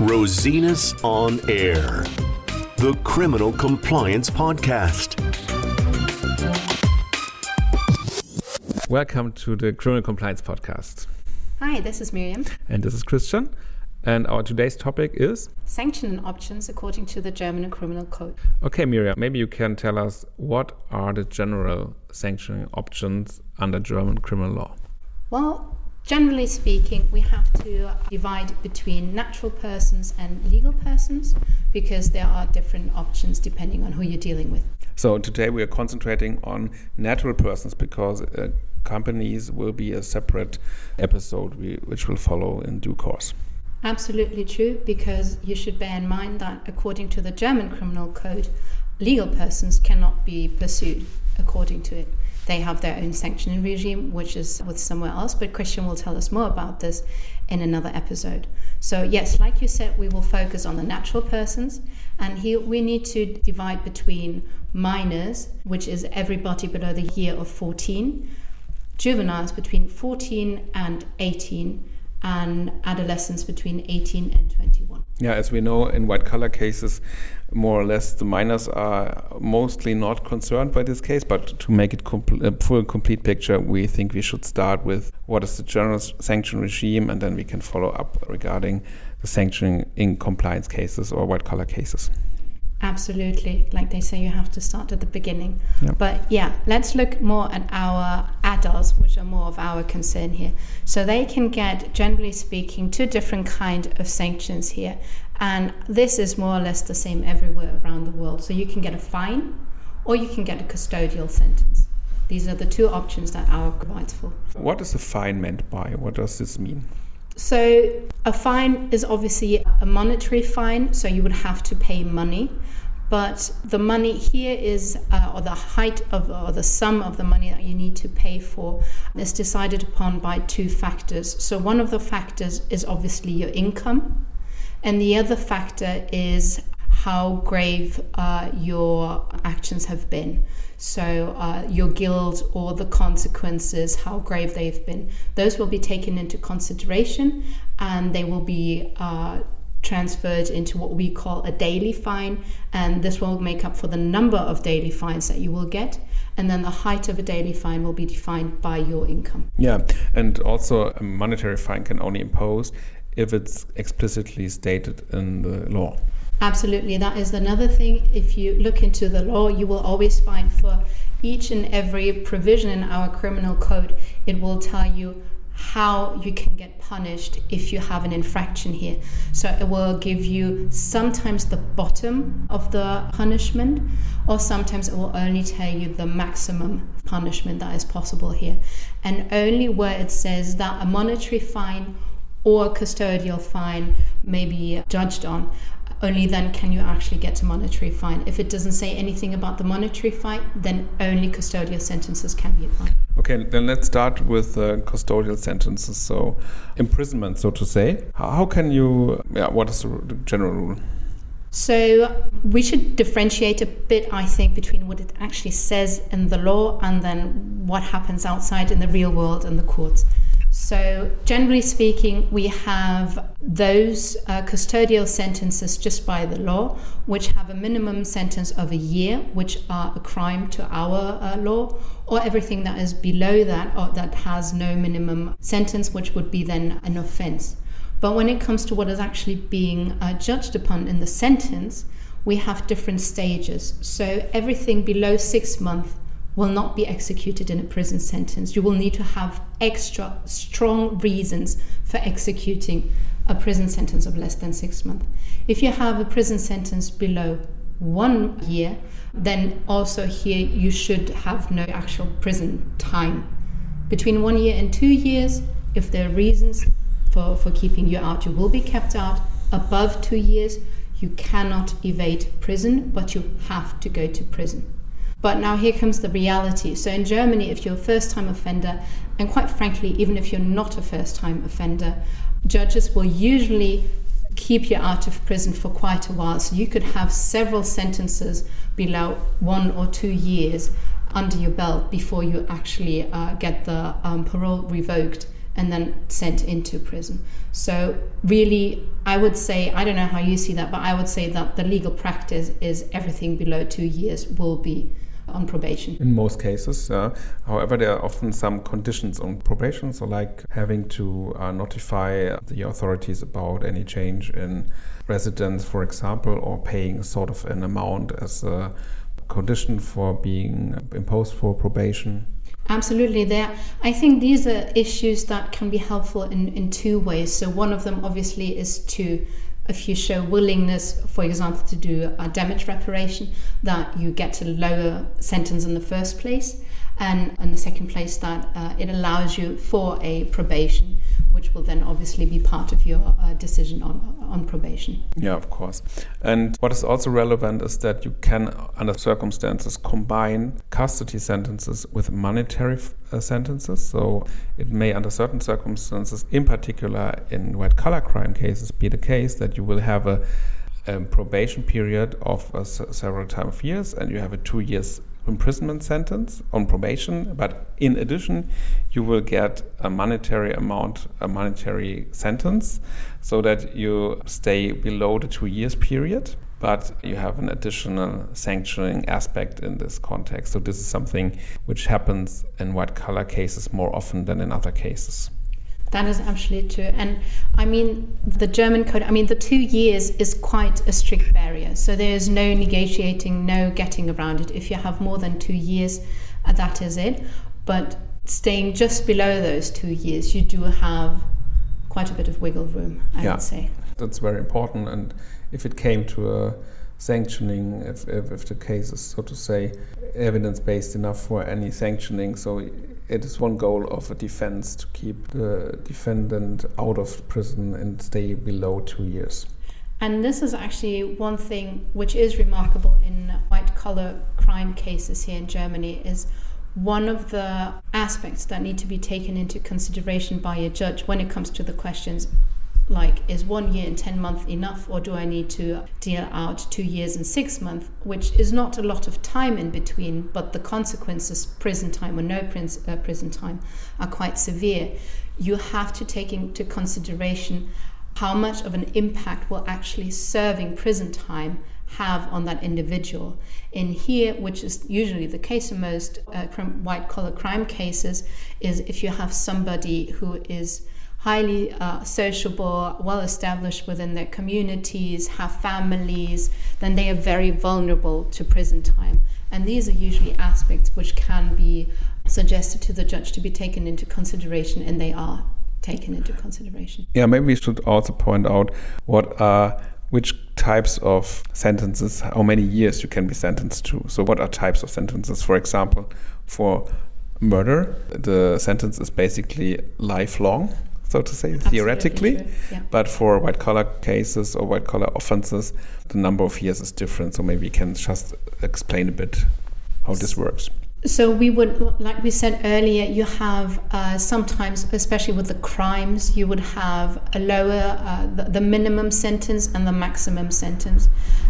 Rosinus on Air, the Criminal Compliance Podcast. Welcome to the Criminal Compliance Podcast. Hi, this is Mirjam. And this is Christian. And our today's topic is sanction options according to the German Criminal Code. Okay, Mirjam, maybe you can tell us what are the general sanctioning options under German criminal law? Well, generally speaking, we have to divide between natural persons and legal persons because there are different options depending on who you're dealing with. So today we are concentrating on natural persons because uh, companies will be a separate episode we, which will follow in due course. Absolutely true, because you should bear in mind that according to the German criminal code, legal persons cannot be pursued according to it. They have their own sanctioning regime, which is with somewhere else, but Christian will tell us more about this in another episode. So, yes, like you said, we will focus on the natural persons, and here we need to divide between minors, which is everybody below the year of 14, juveniles between 14 and 18, and adolescents between 18 and 21. Yeah, as we know, in white collar cases, more or less the minors are mostly not concerned by this case. But to make it compl- a full, complete picture, we think we should start with what is the general sanction regime, and then we can follow up regarding the sanctioning in compliance cases or white collar cases. Absolutely. Like they say, you have to start at the beginning. Yep. But yeah, let's look more at our adults, which are more of our concern here. So they can get, generally speaking, two different kind of sanctions here. And this is more or less the same everywhere around the world. So you can get a fine or you can get a custodial sentence. These are the two options that our provides for. What is a fine meant by? What does this mean? So, a fine is obviously a monetary fine, so you would have to pay money. But the money here is, uh, or the height of, or the sum of the money that you need to pay for, is decided upon by two factors. So, one of the factors is obviously your income, and the other factor is how grave uh, your actions have been. So, uh, your guilt or the consequences, how grave they've been, those will be taken into consideration and they will be uh, transferred into what we call a daily fine. And this will make up for the number of daily fines that you will get. And then the height of a daily fine will be defined by your income. Yeah, and also a monetary fine can only impose if it's explicitly stated in the law. Absolutely. That is another thing. If you look into the law, you will always find for each and every provision in our criminal code, it will tell you how you can get punished if you have an infraction here. So it will give you sometimes the bottom of the punishment, or sometimes it will only tell you the maximum punishment that is possible here. And only where it says that a monetary fine or a custodial fine may be judged on only then can you actually get a monetary fine. If it doesn't say anything about the monetary fine, then only custodial sentences can be applied. Okay, then let's start with uh, custodial sentences. So, imprisonment, so to say. How can you, yeah, what is the general rule? So, we should differentiate a bit, I think, between what it actually says in the law and then what happens outside in the real world in the courts. So, generally speaking, we have those uh, custodial sentences just by the law, which have a minimum sentence of a year, which are a crime to our uh, law, or everything that is below that or that has no minimum sentence, which would be then an offense. But when it comes to what is actually being uh, judged upon in the sentence, we have different stages. So, everything below six months will not be executed in a prison sentence. You will need to have extra strong reasons for executing a prison sentence of less than six months. If you have a prison sentence below one year, then also here you should have no actual prison time. Between one year and two years, if there are reasons for, for keeping you out, you will be kept out. Above two years, you cannot evade prison, but you have to go to prison. But now here comes the reality. So in Germany, if you're a first time offender, and quite frankly, even if you're not a first time offender, judges will usually keep you out of prison for quite a while. So you could have several sentences below one or two years under your belt before you actually uh, get the um, parole revoked and then sent into prison. So, really, I would say, I don't know how you see that, but I would say that the legal practice is everything below two years will be on probation. In most cases, uh, however, there are often some conditions on probation, so like having to uh, notify the authorities about any change in residence, for example, or paying sort of an amount as a condition for being imposed for probation. Absolutely, there. I think these are issues that can be helpful in, in two ways. So one of them, obviously, is to if you show willingness, for example, to do a damage reparation, that you get a lower sentence in the first place, and in the second place, that uh, it allows you for a probation which will then obviously be part of your uh, decision on, on probation. Yeah, of course. And what is also relevant is that you can, under circumstances, combine custody sentences with monetary uh, sentences. So it may, under certain circumstances, in particular in white collar crime cases, be the case that you will have a um, probation period of uh, several time of years and you have a two years imprisonment sentence on probation, but in addition, you will get a monetary amount, a monetary sentence, so that you stay below the two years period. But you have an additional sanctioning aspect in this context. So, this is something which happens in white collar cases more often than in other cases. That is absolutely true. And I mean, the German code, I mean, the two years is quite a strict barrier. So there's no negotiating, no getting around it. If you have more than two years, uh, that is it. But staying just below those two years, you do have quite a bit of wiggle room, I yeah, would say. That's very important. And if it came to a sanctioning, if, if, if the case is, so to say, evidence based enough for any sanctioning, so it is one goal of a defense to keep the defendant out of prison and stay below two years. And this is actually one thing which is remarkable in white collar crime cases here in Germany is one of the aspects that need to be taken into consideration by a judge when it comes to the questions like is one year and 10 months enough or do i need to deal out two years and six months which is not a lot of time in between but the consequences prison time or no uh, prison time are quite severe you have to take into consideration how much of an impact will actually serving prison time have on that individual. In here, which is usually the case in most uh, white collar crime cases, is if you have somebody who is highly uh, sociable, well established within their communities, have families, then they are very vulnerable to prison time. And these are usually aspects which can be suggested to the judge to be taken into consideration, and they are taken into consideration. Yeah, maybe we should also point out what are which types of sentences, how many years you can be sentenced to. So, what are types of sentences? For example, for murder, the sentence is basically lifelong so to say, Absolutely theoretically. Yeah. But for white collar cases or white collar offenses, the number of years is different. So maybe you can just explain a bit how this works. So we would, like we said earlier, you have uh, sometimes, especially with the crimes, you would have a lower, uh, the, the, minimum sentence and the maximum sentence.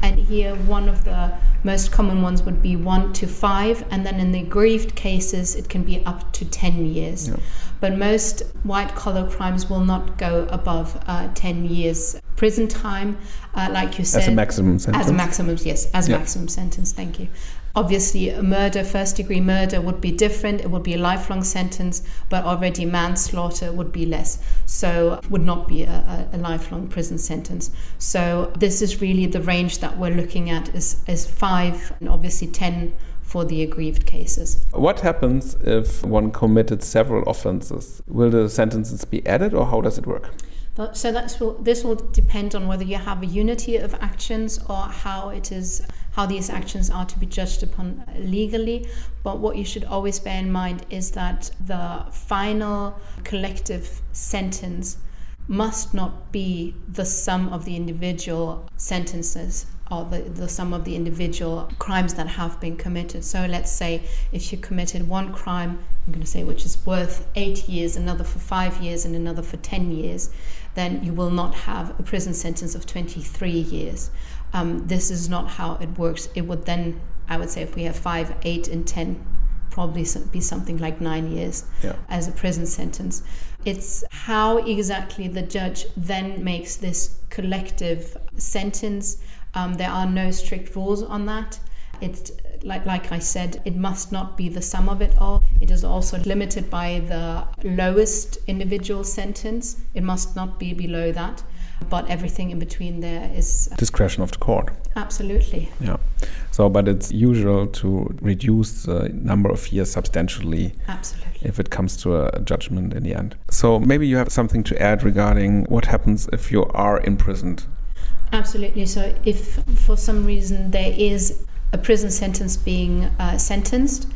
And here, one of the most common ones would be one to five, and then in the aggrieved cases, it can be up to ten years. Yeah. But most white collar crimes will not go above uh, ten years prison time, uh, like you said. As a maximum sentence. As a maximum, yes, as a yeah. maximum sentence. Thank you. Obviously, a murder, first degree murder, would be different. It would be a lifelong sentence, but already manslaughter would be less. So, would not be a, a, lifelong prison sentence. So, this is really the range that we're looking at is, is five and obviously 10 for the aggrieved cases. What happens if one committed several offenses? Will the sentences be added or how does it work? So that's this will depend on whether you have a unity of actions or how it is how these actions are to be judged upon legally. But what you should always bear in mind is that the final collective sentence must not be the sum of the individual sentences or the, the sum of the individual crimes that have been committed. So let's say if you committed one crime, I'm going to say which is worth eight years, another for five years, and another for 10 years, then you will not have a prison sentence of 23 years. Um, this is not how it works. It would then, I would say, if we have five, eight, and 10, probably be something like nine years Yeah. as a prison sentence. It's how exactly the judge then makes this collective sentence. Um, there are no strict rules on that. It's like like I said, it must not be the sum of it all. It is also limited by the lowest individual sentence. It must not be below that, but everything in between there is uh, Discretion of the court. absolutely Yeah. So, but it's usual to reduce the number of years substantially absolutely. if it comes to a judgment in the end. So, maybe you have something to add regarding what happens if you are imprisoned. Absolutely. So, if for some reason there is a prison sentence being uh, sentenced,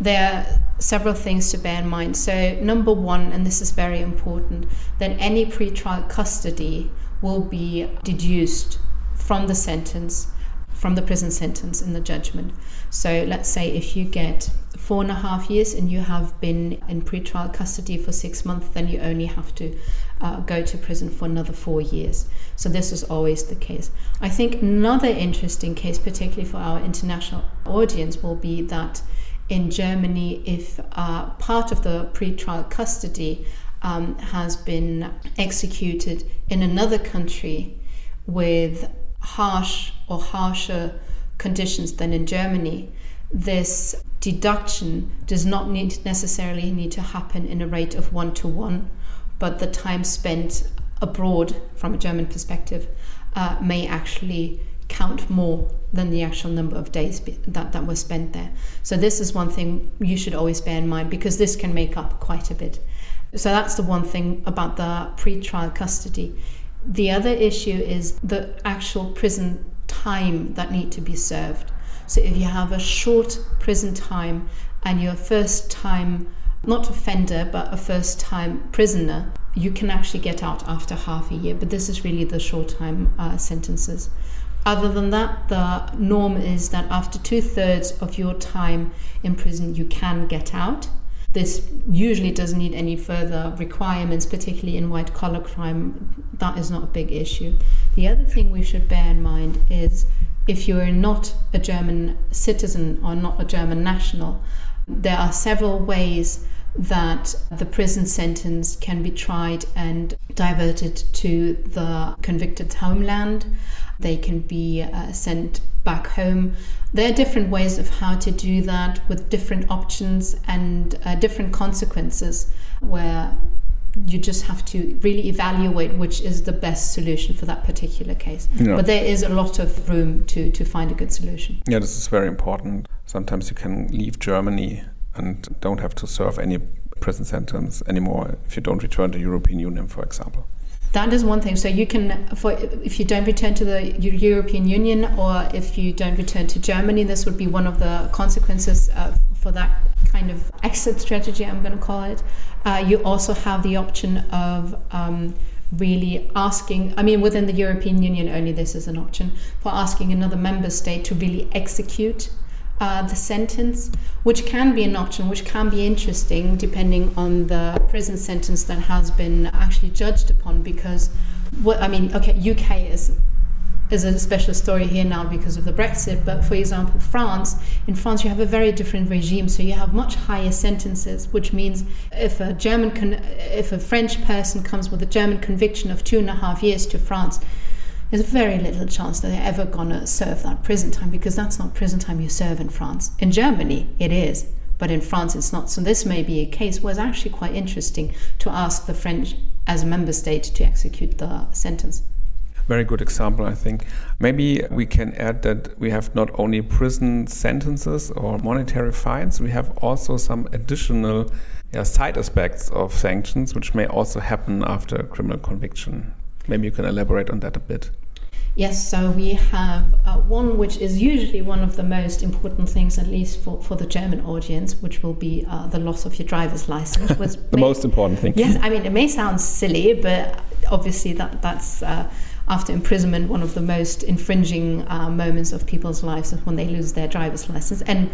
there are several things to bear in mind. So, number one, and this is very important, that any pretrial custody will be deduced from the sentence, from the prison sentence in the judgment. So, let's say if you get four and a half years and you have been in pretrial custody for six months, then you only have to uh, go to prison for another four years. So this is always the case. I think another interesting case, particularly for our international audience, will be that in Germany, if uh, part of the pretrial custody um, has been executed in another country with harsh or harsher conditions than in Germany, this deduction does not need necessarily need to happen in a rate of one to one, but the time spent abroad from a German perspective uh, may actually count more than the actual number of days be- that, that were spent there. So this is one thing you should always bear in mind because this can make up quite a bit. So that's the one thing about the pre-trial custody. The other issue is the actual prison time that need to be served. So if you have a short prison time and you're a first time not offender but a first time prisoner, you can actually get out after half a year. But this is really the short time uh, sentences. Other than that, the norm is that after two thirds of your time in prison, you can get out. This usually doesn't need any further requirements, particularly in white collar crime. That is not a big issue. The other thing we should bear in mind is if you are not a German citizen or not a German national, there are several ways that the prison sentence can be tried and diverted to the convicted's homeland. They can be uh, sent back home. There are different ways of how to do that with different options and uh, different consequences where you just have to really evaluate which is the best solution for that particular case. Yeah. But there is a lot of room to, to find a good solution. Yeah, this is very important. Sometimes you can leave Germany and don't have to serve any prison sentence anymore if you don't return to the European Union, for example. That is one thing. So you can, for if you don't return to the European Union or if you don't return to Germany, this would be one of the consequences uh, for that kind of exit strategy. I'm going to call it. Uh, you also have the option of um, really asking. I mean, within the European Union, only this is an option for asking another member state to really execute uh, the sentence, which can be an option, which can be interesting depending on the prison sentence that has been actually judged upon. Because what I mean, okay, UK is is a special story here now because of the Brexit. But for example, France, in France, you have a very different regime, so you have much higher sentences, which means if a German, con- if a French person comes with a German conviction of two and a half years to France, there's very little chance that they're ever going to serve that prison time because that's not prison time you serve in France. In Germany, it is, but in France, it's not. So this may be a case where it's actually quite interesting to ask the French as a member state to execute the sentence. Very good example, I think. Maybe we can add that we have not only prison sentences or monetary fines, we have also some additional yeah, side aspects of sanctions, which may also happen after a criminal conviction. Maybe you can elaborate on that a bit. Yes, so we have uh, one which is usually one of the most important things, at least for, for the German audience, which will be uh, the loss of your driver's license. Was The most important thing. Yes, I mean, it may sound silly, but obviously that, that's uh, after imprisonment one of the most infringing uh, moments of people's lives is when they lose their driver's license. And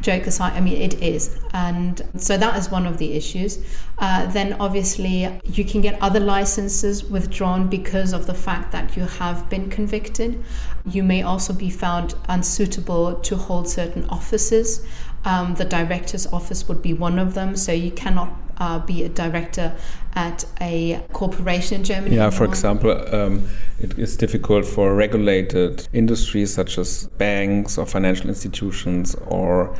joke aside, I mean, it is. And so that is one of the issues. Uh, then obviously, you can get other licenses withdrawn because of the fact that you have been convicted. You may also be found unsuitable to hold certain offices. Um, the director's office would be one of them. So you cannot uh, be a director at a corporation in Germany. Yeah, anymore. for example, um, it is difficult for regulated industries such as banks or financial institutions or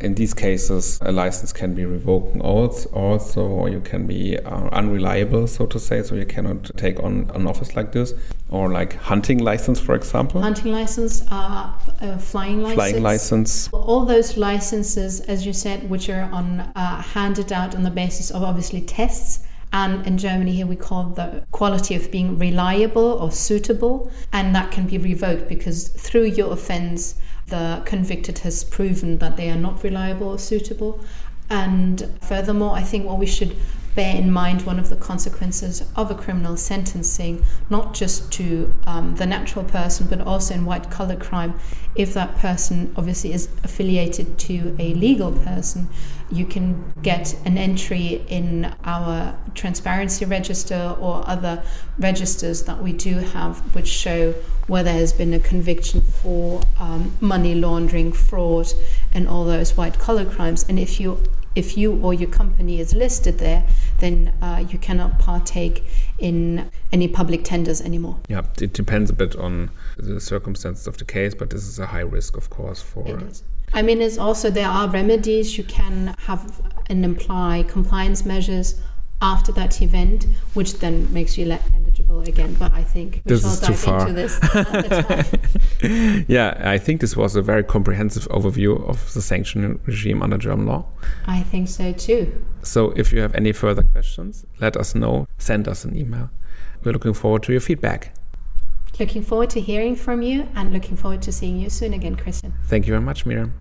in these cases, a license can be revoked also, or you can be uh, unreliable, so to say, so you cannot take on an office like this, or like hunting license, for example. Hunting license, uh, uh, flying license. Flying license. All those licenses, as you said, which are on uh, handed out on the basis of obviously tests. And in Germany, here we call the quality of being reliable or suitable, and that can be revoked because through your offense, the convicted has proven that they are not reliable or suitable. And furthermore, I think what we should bear in mind one of the consequences of a criminal sentencing, not just to um, the natural person, but also in white collar crime. If that person obviously is affiliated to a legal person, you can get an entry in our transparency register or other registers that we do have, which show where there has been a conviction for um, money laundering, fraud, and all those white collar crimes. And if you if you or your company is listed there, then uh, you cannot partake in any public tenders anymore. Yeah, it depends a bit on the circumstances of the case, but this is a high risk, of course, for. It is. I mean, it's also there are remedies. You can have and imply compliance measures after that event, which then makes you eligible again. But I think we this shall is too dive far. into this yeah, I think this was a very comprehensive overview of the sanction regime under German law. I think so too. So if you have any further questions, let us know. Send us an email. We're looking forward to your feedback. Looking forward to hearing from you and looking forward to seeing you soon again, Christian. Thank you very much, Mirjam.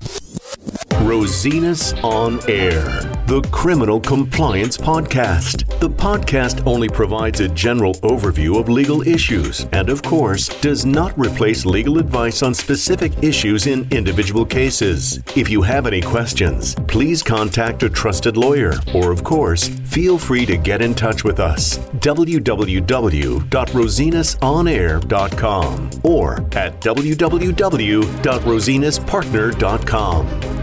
Rosinus on Air, the Criminal Compliance Podcast. The podcast only provides a general overview of legal issues and, of course, does not replace legal advice on specific issues in individual cases. If you have any questions, please contact a trusted lawyer or, of course, feel free to get in touch with us. www.rosinusonair.com or at www.rosinuspartner.com.